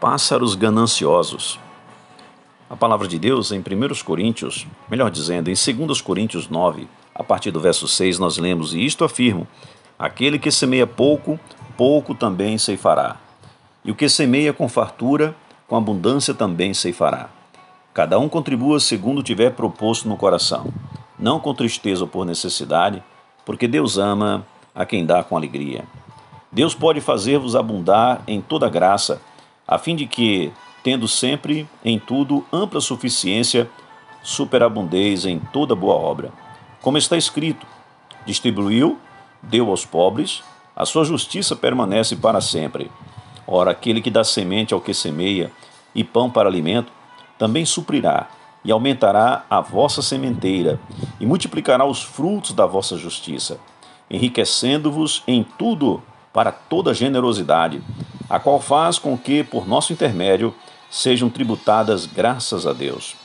pássaros gananciosos. A palavra de Deus em 1 Coríntios, melhor dizendo, em 2 Coríntios 9, a partir do verso 6, nós lemos: E isto afirmo: aquele que semeia pouco, pouco também ceifará. E o que semeia com fartura, com abundância também ceifará. Cada um contribua segundo tiver proposto no coração, não com tristeza ou por necessidade, porque Deus ama a quem dá com alegria. Deus pode fazer-vos abundar em toda graça, a fim de que, tendo sempre em tudo ampla suficiência, superabundeis em toda boa obra. Como está escrito: distribuiu, deu aos pobres, a sua justiça permanece para sempre. Ora, aquele que dá semente ao que semeia e pão para alimento, também suprirá e aumentará a vossa sementeira e multiplicará os frutos da vossa justiça, enriquecendo-vos em tudo para toda generosidade, a qual faz com que, por nosso intermédio, sejam tributadas graças a Deus.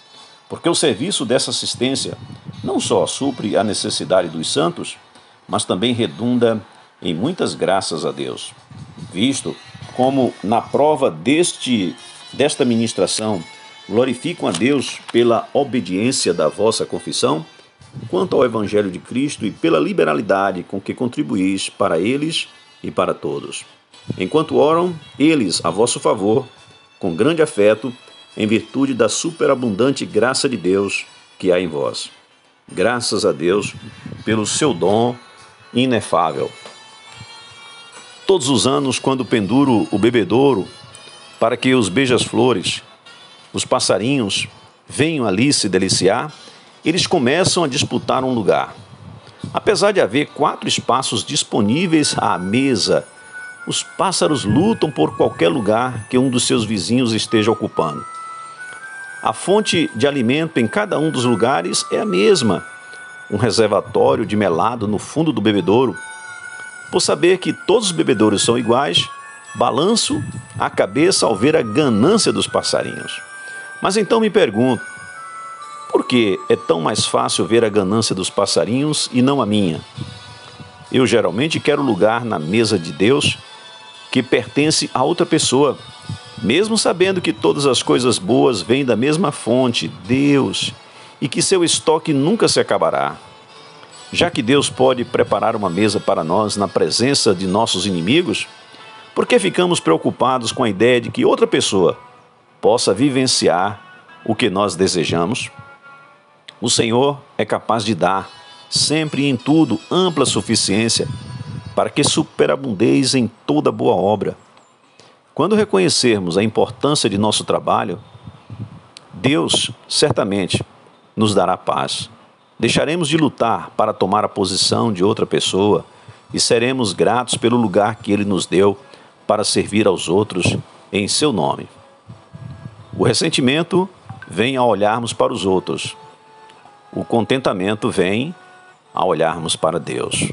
Porque o serviço dessa assistência não só supre a necessidade dos santos, mas também redunda em muitas graças a Deus, visto como na prova deste desta ministração glorificam a Deus pela obediência da vossa confissão, quanto ao evangelho de Cristo e pela liberalidade com que contribuís para eles e para todos. Enquanto oram, eles a vosso favor, com grande afeto, em virtude da superabundante graça de Deus que há em vós. Graças a Deus pelo seu dom inefável. Todos os anos, quando penduro o bebedouro para que os beijas-flores, os passarinhos, venham ali se deliciar, eles começam a disputar um lugar. Apesar de haver quatro espaços disponíveis à mesa, os pássaros lutam por qualquer lugar que um dos seus vizinhos esteja ocupando. A fonte de alimento em cada um dos lugares é a mesma, um reservatório de melado no fundo do bebedouro. Por saber que todos os bebedouros são iguais, balanço a cabeça ao ver a ganância dos passarinhos. Mas então me pergunto: porque é tão mais fácil ver a ganância dos passarinhos e não a minha. Eu geralmente quero lugar na mesa de Deus que pertence a outra pessoa, mesmo sabendo que todas as coisas boas vêm da mesma fonte, Deus, e que seu estoque nunca se acabará. Já que Deus pode preparar uma mesa para nós na presença de nossos inimigos, por que ficamos preocupados com a ideia de que outra pessoa possa vivenciar o que nós desejamos? O Senhor é capaz de dar, sempre e em tudo, ampla suficiência, para que superabundeis em toda boa obra. Quando reconhecermos a importância de nosso trabalho, Deus certamente nos dará paz. Deixaremos de lutar para tomar a posição de outra pessoa e seremos gratos pelo lugar que Ele nos deu para servir aos outros em seu nome. O ressentimento vem ao olharmos para os outros, o contentamento vem a olharmos para Deus.